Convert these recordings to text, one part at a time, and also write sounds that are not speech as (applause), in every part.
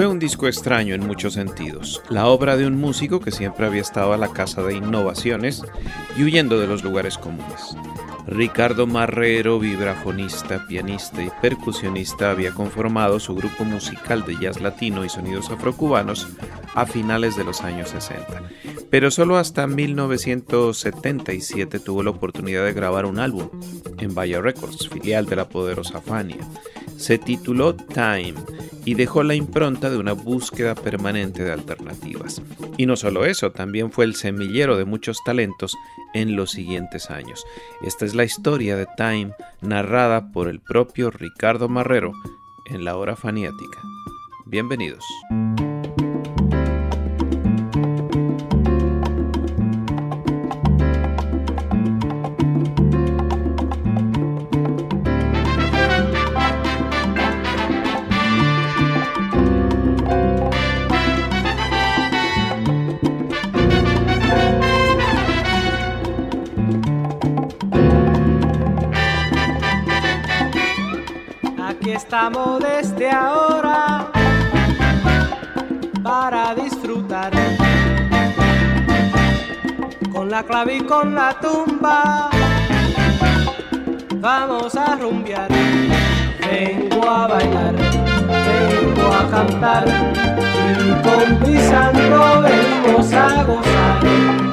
Fue un disco extraño en muchos sentidos, la obra de un músico que siempre había estado a la casa de innovaciones y huyendo de los lugares comunes. Ricardo Marrero, vibrafonista, pianista y percusionista, había conformado su grupo musical de jazz latino y sonidos afrocubanos a finales de los años 60, pero solo hasta 1977 tuvo la oportunidad de grabar un álbum en Vaya Records, filial de la poderosa Fania. Se tituló Time y dejó la impronta de una búsqueda permanente de alternativas. Y no solo eso, también fue el semillero de muchos talentos en los siguientes años. Esta es la historia de Time narrada por el propio Ricardo Marrero en la hora faniática. Bienvenidos. Desde ahora para disfrutar con la clave y con la tumba. Vamos a rumbear, vengo a bailar, vengo a cantar y con mi santo venimos a gozar.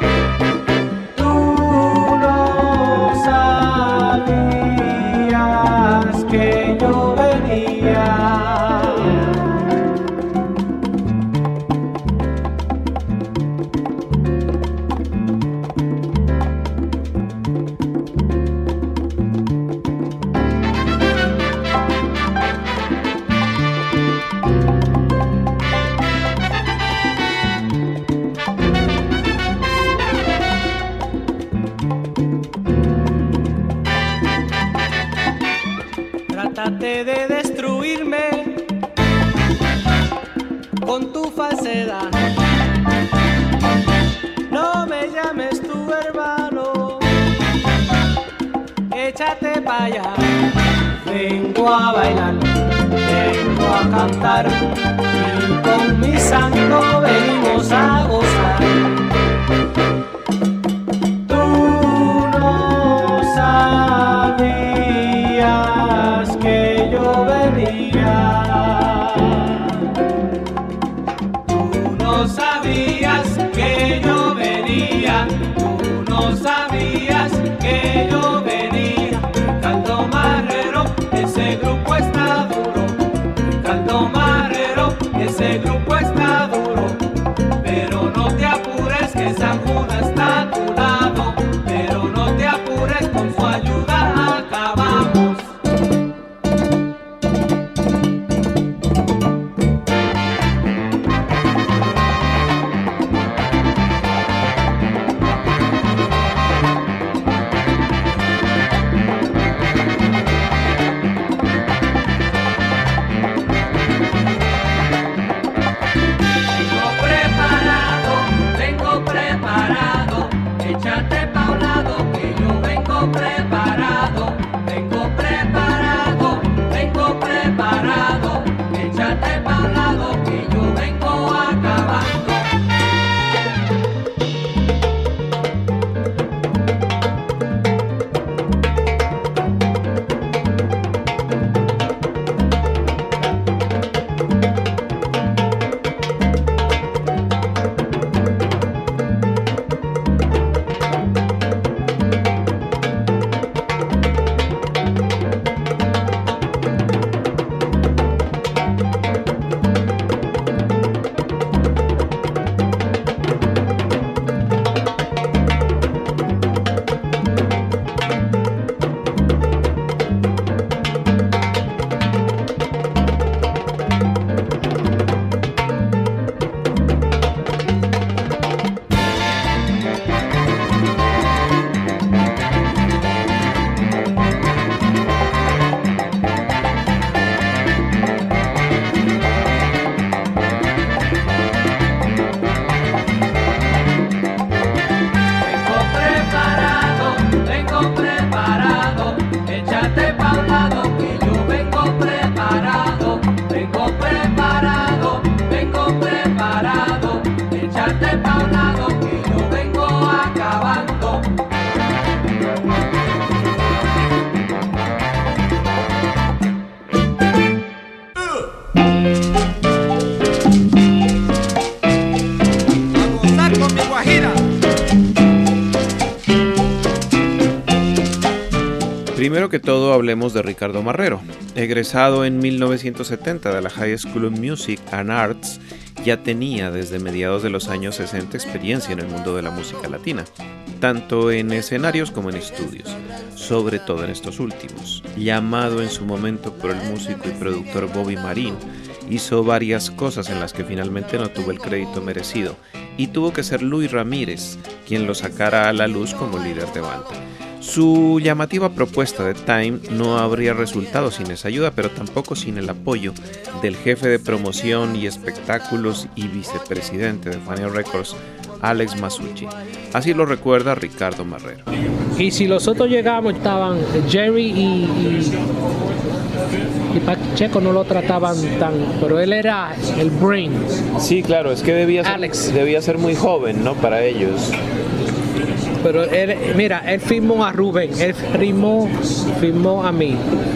Hablemos de Ricardo Marrero. Egresado en 1970 de la High School of Music and Arts, ya tenía desde mediados de los años 60 experiencia en el mundo de la música latina, tanto en escenarios como en estudios, sobre todo en estos últimos. Llamado en su momento por el músico y productor Bobby Marín, hizo varias cosas en las que finalmente no tuvo el crédito merecido y tuvo que ser Luis Ramírez quien lo sacara a la luz como líder de banda. Su llamativa propuesta de Time no habría resultado sin esa ayuda, pero tampoco sin el apoyo del jefe de promoción y espectáculos y vicepresidente de Fania Records, Alex Masucci. Así lo recuerda Ricardo Marrero. Y si los otros llegamos, estaban Jerry y, y, Pacheco no lo trataban tan, pero él era el brain. Sí, claro, es que debía ser, debía ser muy joven, ¿no? Para ellos. Pero él, mira, él firmó a Rubén, él firmó, firmó a mí,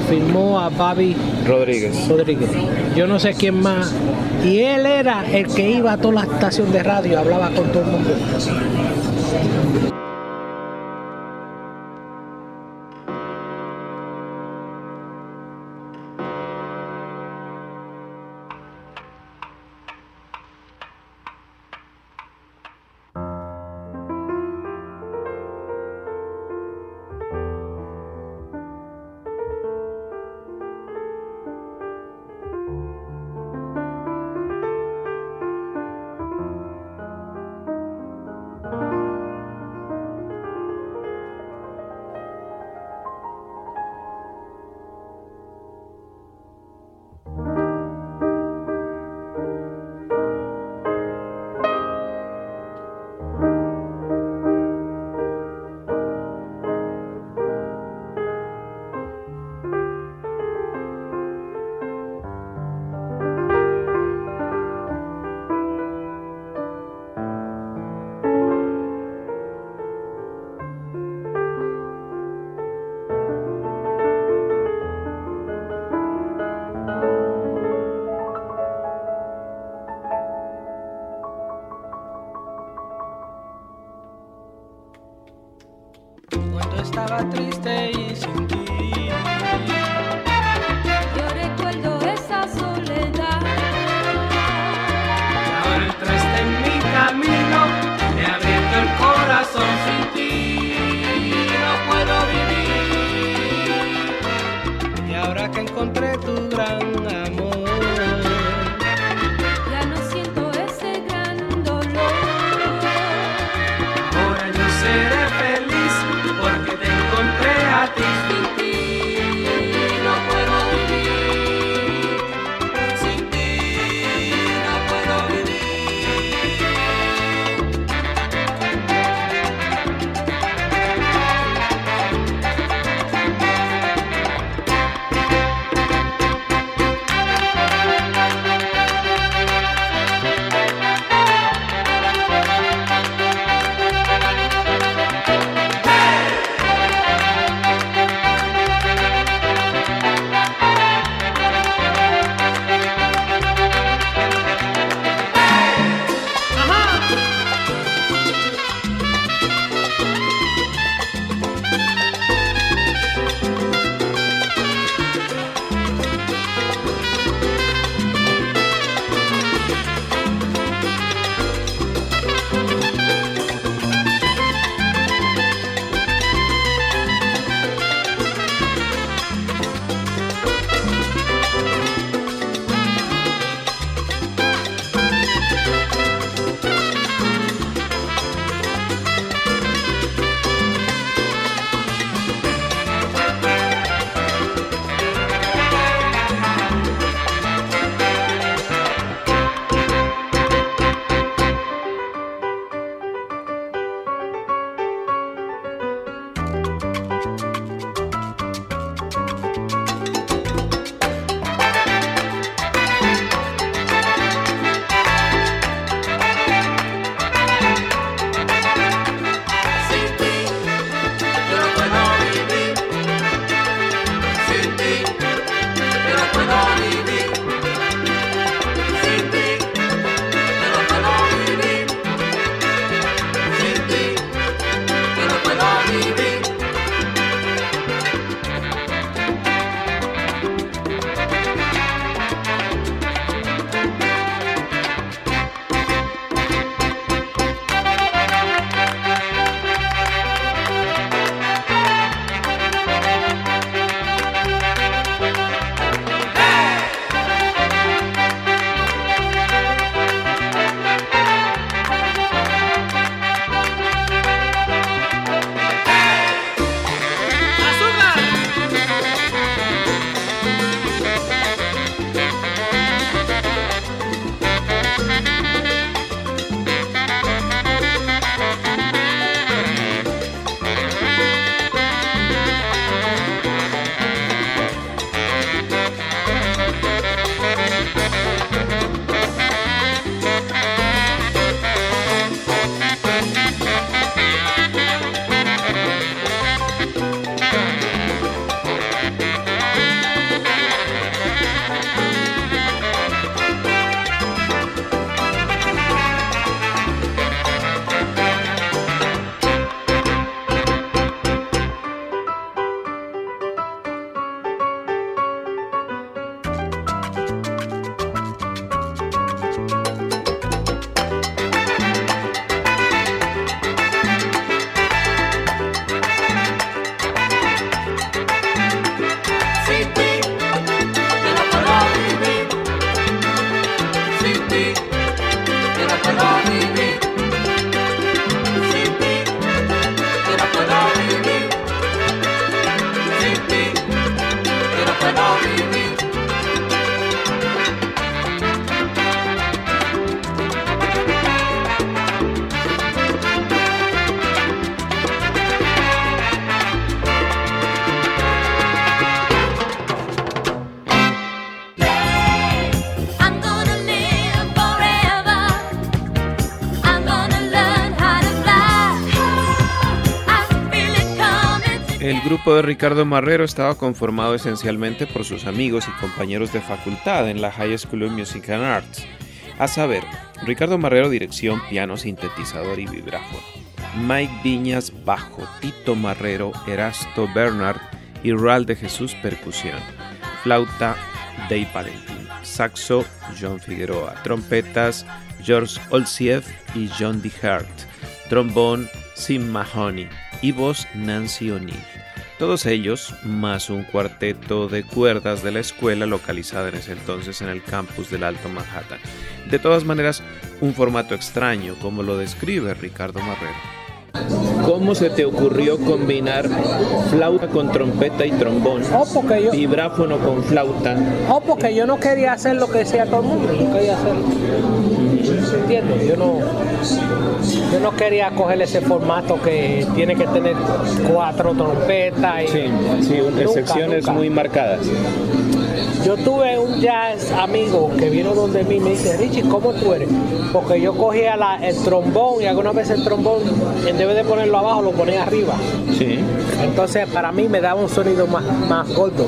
firmó a Bobby Rodríguez. Rodríguez. Yo no sé quién más. Y él era el que iba a toda la estación de radio, hablaba con todo el mundo. Grupo de Ricardo Marrero estaba conformado esencialmente por sus amigos y compañeros de facultad en la High School of Music and Arts, a saber, Ricardo Marrero dirección, piano, sintetizador y vibráfono, Mike Viñas bajo, Tito Marrero, Erasto Bernard y Ral de Jesús percusión, flauta Dave Valentín, saxo John Figueroa, trompetas George Olsiev y John DeHart, trombón Sim Mahoney y voz Nancy O'Neill. Todos ellos, más un cuarteto de cuerdas de la escuela localizada en ese entonces en el campus del Alto Manhattan. De todas maneras, un formato extraño, como lo describe Ricardo Marrero. ¿Cómo se te ocurrió combinar flauta con trompeta y trombón? Oh, porque yo, vibráfono con flauta. Oh, porque yo no quería hacer lo que decía todo el mundo, yo quería Yo no, yo no quería coger ese formato que tiene que tener cuatro trompetas. Y sí, sí, nunca, secciones nunca. muy marcadas. Yo tuve un jazz amigo que vino donde mí y me dice, Richie, ¿cómo tú eres? Porque yo cogía la, el trombón y algunas veces el trombón, en vez de ponerlo abajo, lo ponía arriba. Sí. Entonces para mí me daba un sonido más, más gordo.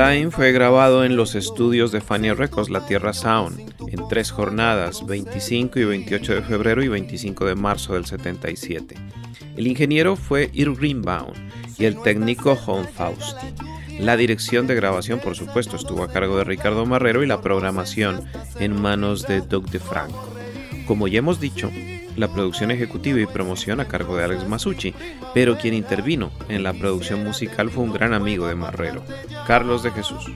Time fue grabado en los estudios de Fania Records, La Tierra Sound, en tres jornadas, 25 y 28 de febrero y 25 de marzo del 77. El ingeniero fue Ir Greenbaum y el técnico Hon Fausti. La dirección de grabación, por supuesto, estuvo a cargo de Ricardo Marrero y la programación en manos de Doug DeFranco. Como ya hemos dicho, la producción ejecutiva y promoción a cargo de Alex Masucci, pero quien intervino en la producción musical fue un gran amigo de Marrero, Carlos de Jesús.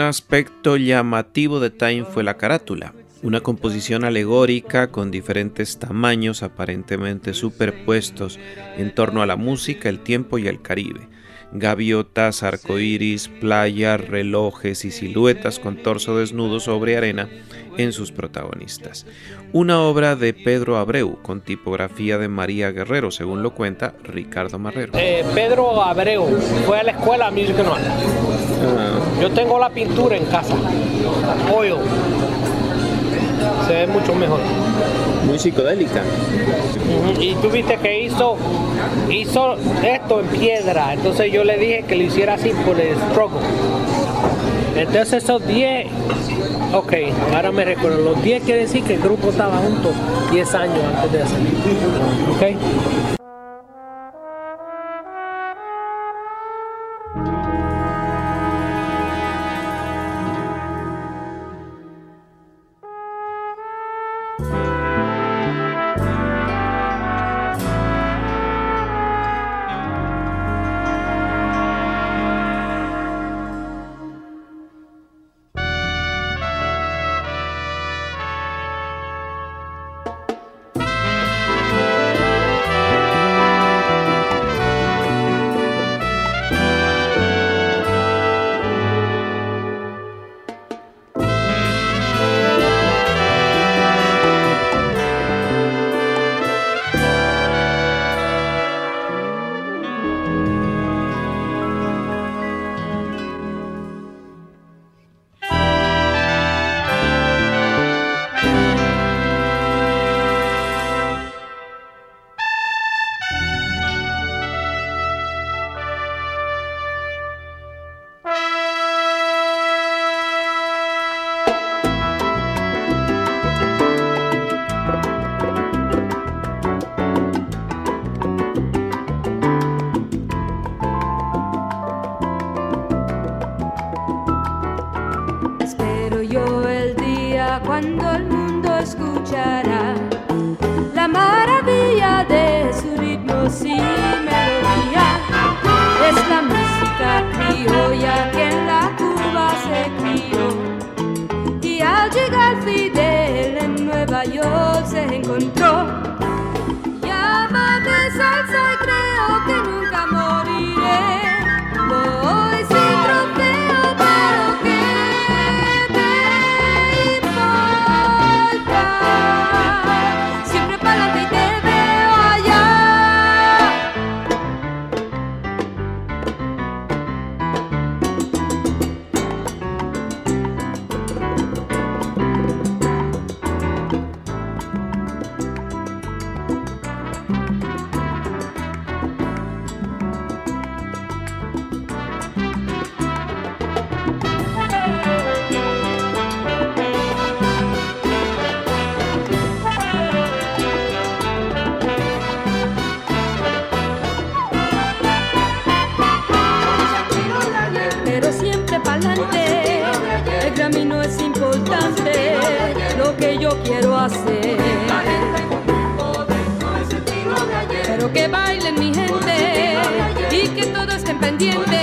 Aspecto llamativo de Time fue la carátula, una composición alegórica con diferentes tamaños aparentemente superpuestos en torno a la música, el tiempo y el Caribe. Gaviotas, arcoíris, playas, relojes y siluetas con torso desnudo sobre arena en sus protagonistas. Una obra de Pedro Abreu con tipografía de María Guerrero, según lo cuenta Ricardo Marrero. Eh, Pedro Abreu fue a la escuela Music and Art. Ah, Yo tengo la pintura en casa. Oil. Se ve mucho mejor. muy psicodélica. Y tú viste que hizo, hizo esto en piedra. Entonces yo le dije que lo hiciera así por el struggle. Entonces esos 10, ok, ahora me recuerdo, los 10 quiere decir que el grupo estaba junto 10 años antes de hacerlo. Ok. Todos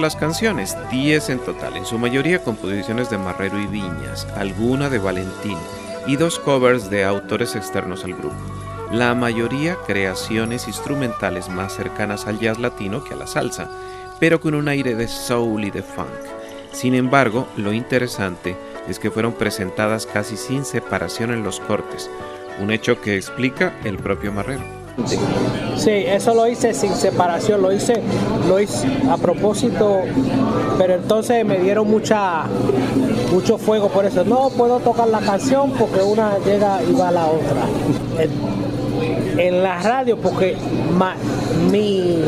las canciones, 10 en total, en su mayoría composiciones de Marrero y Viñas, alguna de Valentín y dos covers de autores externos al grupo. La mayoría creaciones instrumentales más cercanas al jazz latino que a la salsa, pero con un aire de soul y de funk. Sin embargo, lo interesante es que fueron presentadas casi sin separación en los cortes, un hecho que explica el propio Marrero. Sí, eso lo hice sin separación, lo hice, lo hice a propósito, pero entonces me dieron mucha mucho fuego por eso. No puedo tocar la canción porque una llega y va a la otra. En, la radio, porque mi,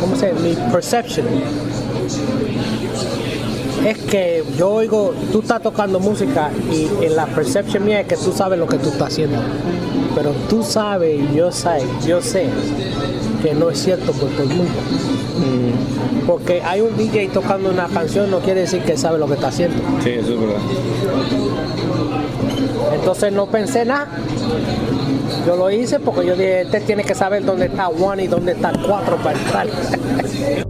¿cómo se Mi perception es que yo oigo, tú estás tocando música y en la percepción mía es que tú sabes lo que tú estás haciendo. Pero tú sabes y yo sé, yo sé que no es cierto por todo el mundo. Mm. Porque hay un DJ tocando una canción no quiere decir que sabe lo que está haciendo. Sí, eso es verdad. Entonces no pensé nada. Yo lo hice porque yo dije, este tiene que saber dónde está one y dónde está cuatro para entrar. (laughs)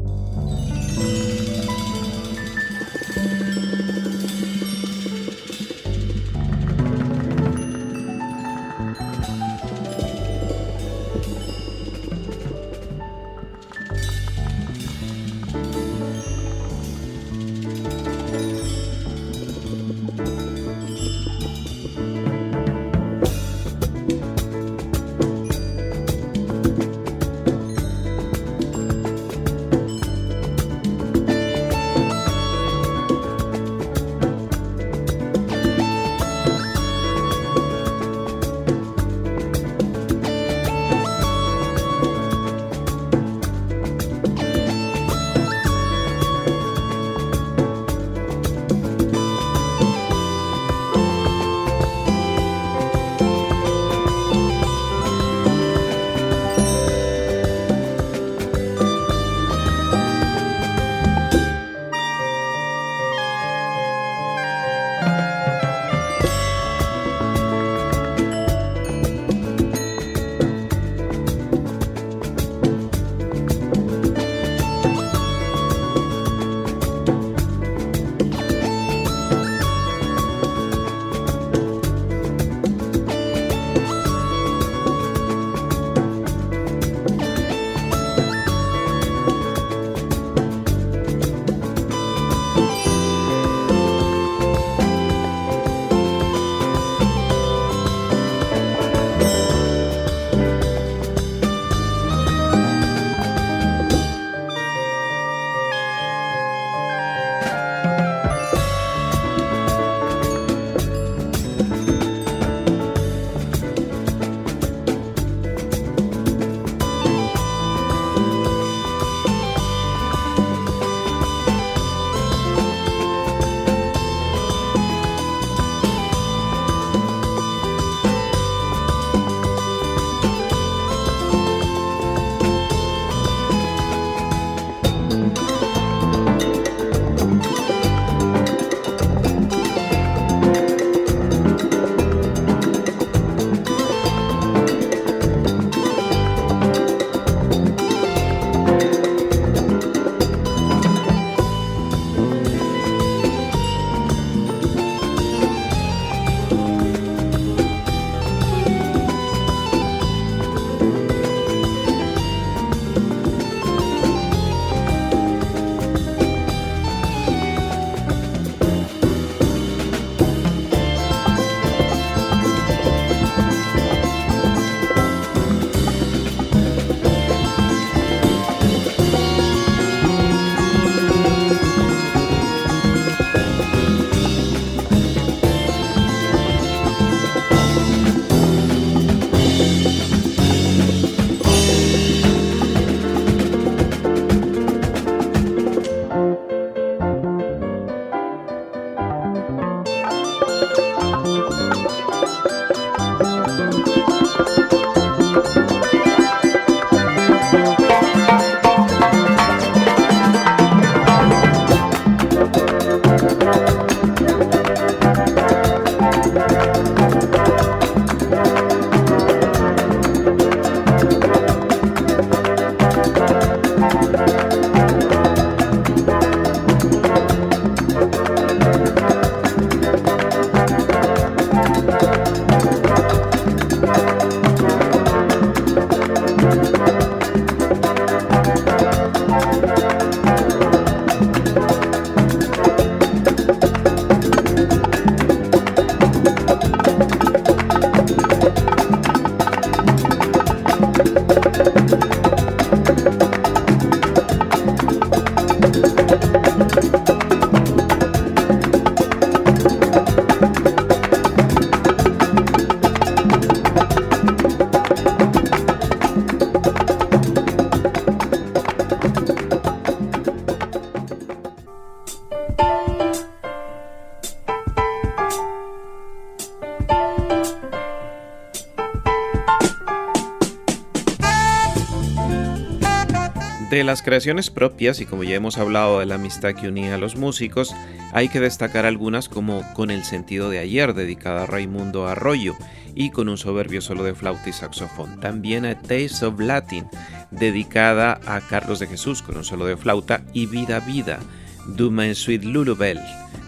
De las creaciones propias, y como ya hemos hablado de la amistad que unía a los músicos, hay que destacar algunas como Con el sentido de ayer, dedicada a Raimundo Arroyo, y con un soberbio solo de flauta y saxofón. También a Taste of Latin, dedicada a Carlos de Jesús, con un solo de flauta, y Vida Vida, Duma en Sweet Lulubel,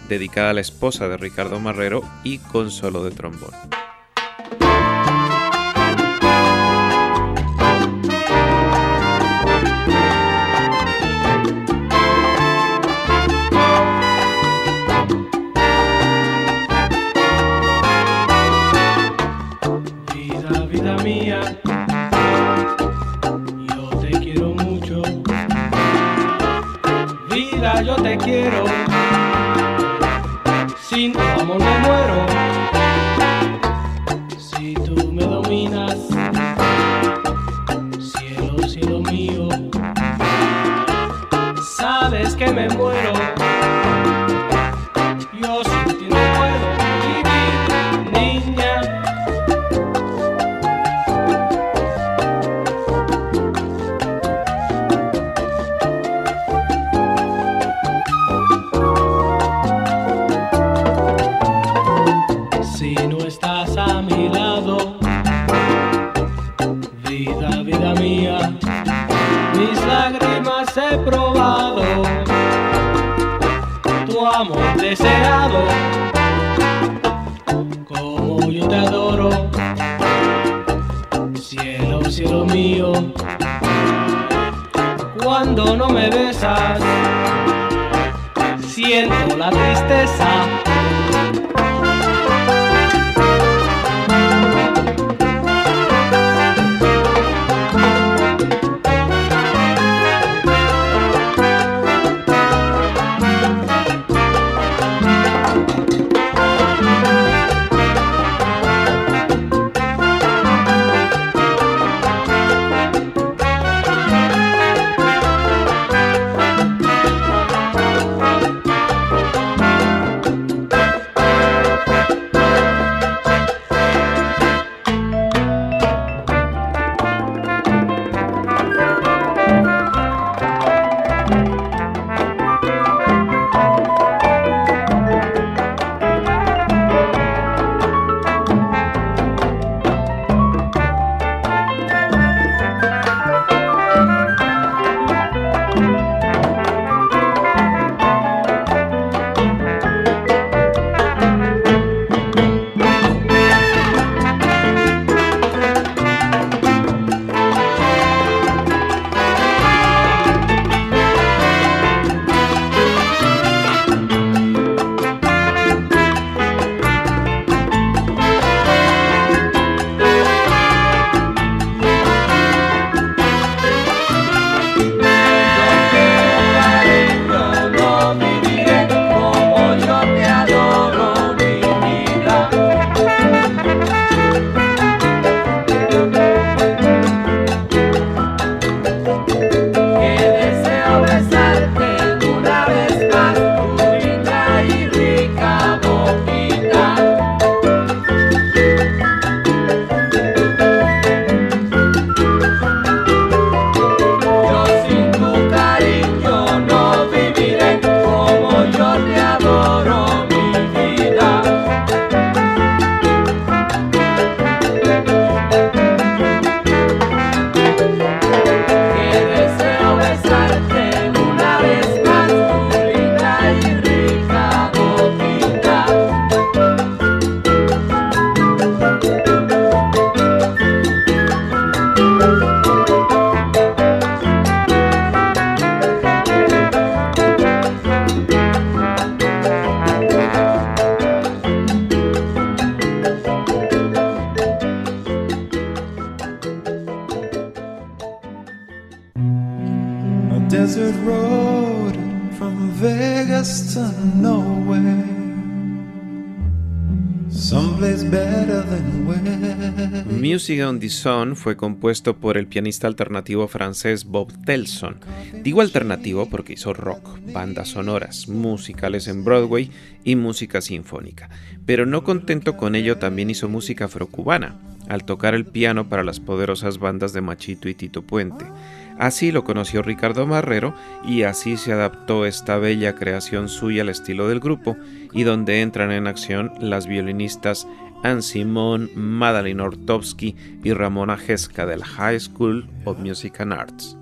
dedicada a la esposa de Ricardo Marrero y con solo de trombón. Oh. On the Sun fue compuesto por el pianista alternativo francés Bob Telson. Digo alternativo porque hizo rock, bandas sonoras, musicales en Broadway y música sinfónica. Pero no contento con ello, también hizo música afrocubana, al tocar el piano para las poderosas bandas de Machito y Tito Puente. Así lo conoció Ricardo Marrero y así se adaptó esta bella creación suya al estilo del grupo y donde entran en acción las violinistas Anne Simon, Madeline Ortovsky y Ramona Heska del High School of Music and Arts.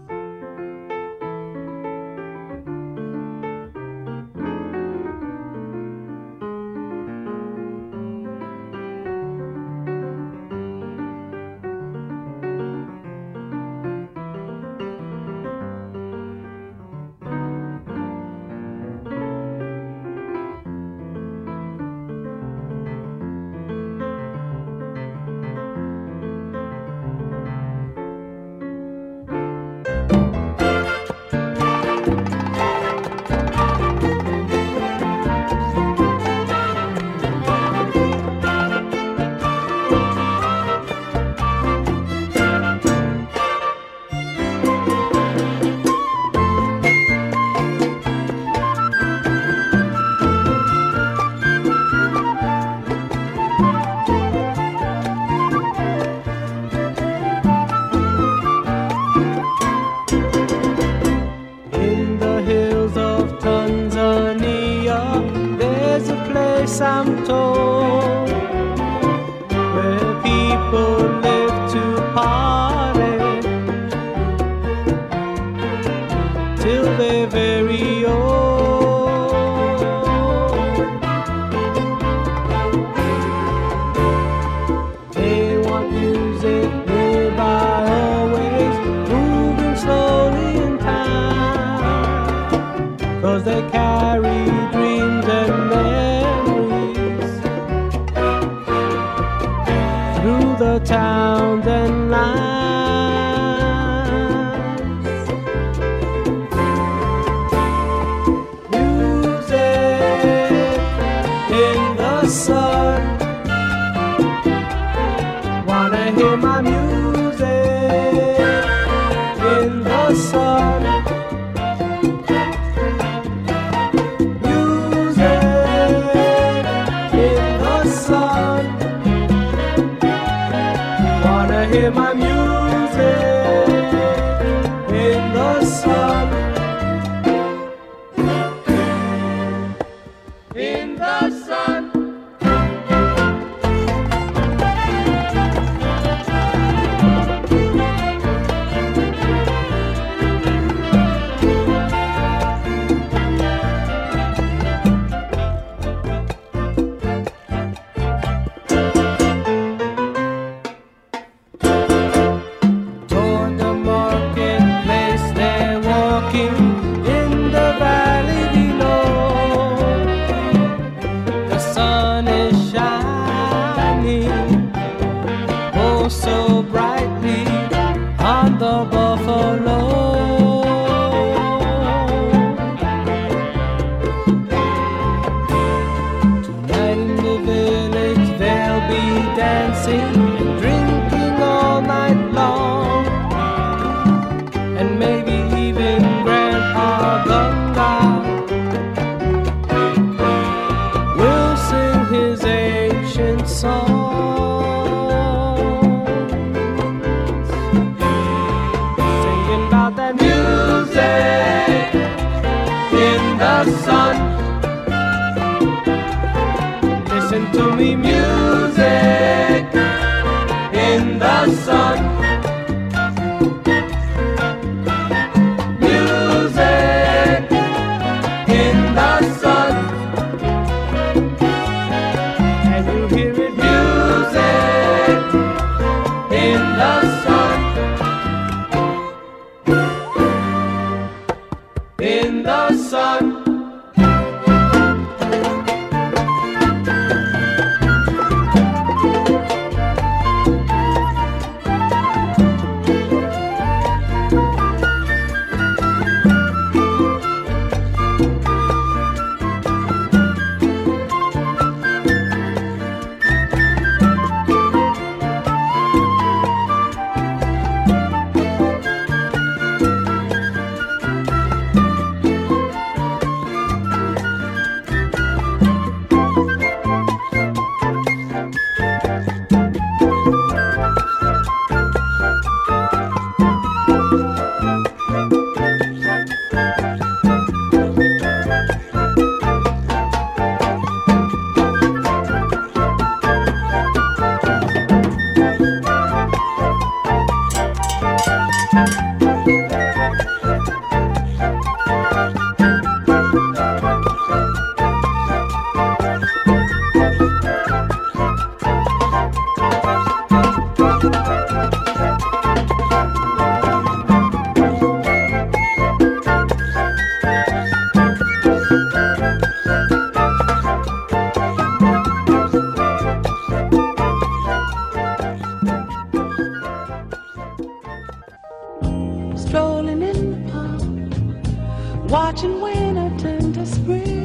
Watching winter turn to spring.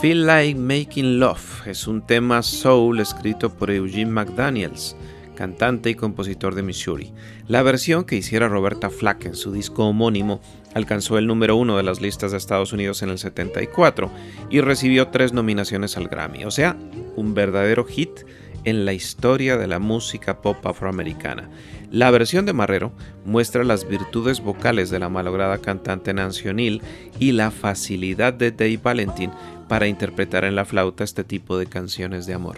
Feel Like Making Love es un tema soul escrito por Eugene McDaniels, cantante y compositor de Missouri. La versión que hiciera Roberta Flack en su disco homónimo alcanzó el número uno de las listas de Estados Unidos en el 74 y recibió tres nominaciones al Grammy, o sea, un verdadero hit en la historia de la música pop afroamericana. La versión de Marrero muestra las virtudes vocales de la malograda cantante Nancy O'Neill y la facilidad de Dave Valentin para interpretar en la flauta este tipo de canciones de amor.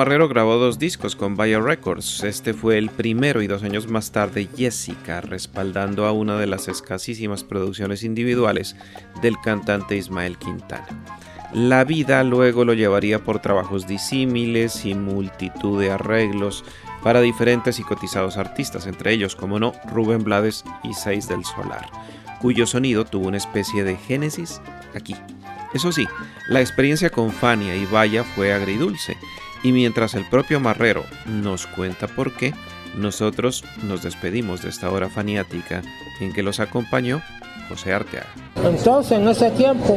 Marrero grabó dos discos con Vaya Records. Este fue el primero y dos años más tarde Jessica, respaldando a una de las escasísimas producciones individuales del cantante Ismael Quintana. La vida luego lo llevaría por trabajos disímiles y multitud de arreglos para diferentes y cotizados artistas, entre ellos, como no, Rubén Blades y Seis del Solar, cuyo sonido tuvo una especie de génesis aquí. Eso sí, la experiencia con Fania y Vaya fue agridulce, y mientras el propio Marrero nos cuenta por qué, nosotros nos despedimos de esta hora faniática en que los acompañó José Arteaga. Entonces, en ese tiempo,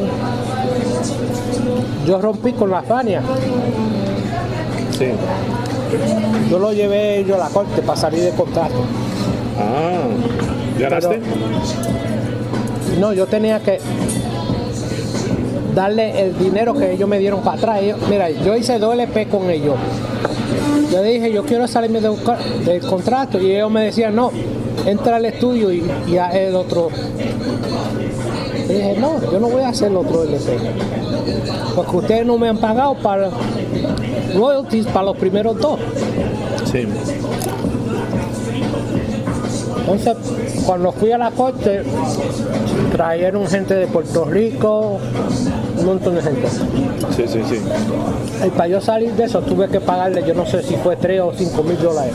yo rompí con la Fania. Sí. Yo lo llevé yo a la corte para salir de contrato. Ah, ¿ganaste? No, yo tenía que darle el dinero que ellos me dieron para atrás. Ellos- mira, yo hice dos LP con ellos. Yo dije, yo quiero salirme de del contrato y ellos me decían, no, entra al estudio y, y haz el otro. Y dije, no, yo no voy a hacer el otro LP. Porque ustedes no me han pagado para royalties para los primeros dos. Sí. Entonces, cuando fui a la corte, trajeron gente de Puerto Rico, un montón de gente. Sí, sí, sí. Y para yo salir de eso tuve que pagarle, yo no sé si fue 3 o 5 mil dólares.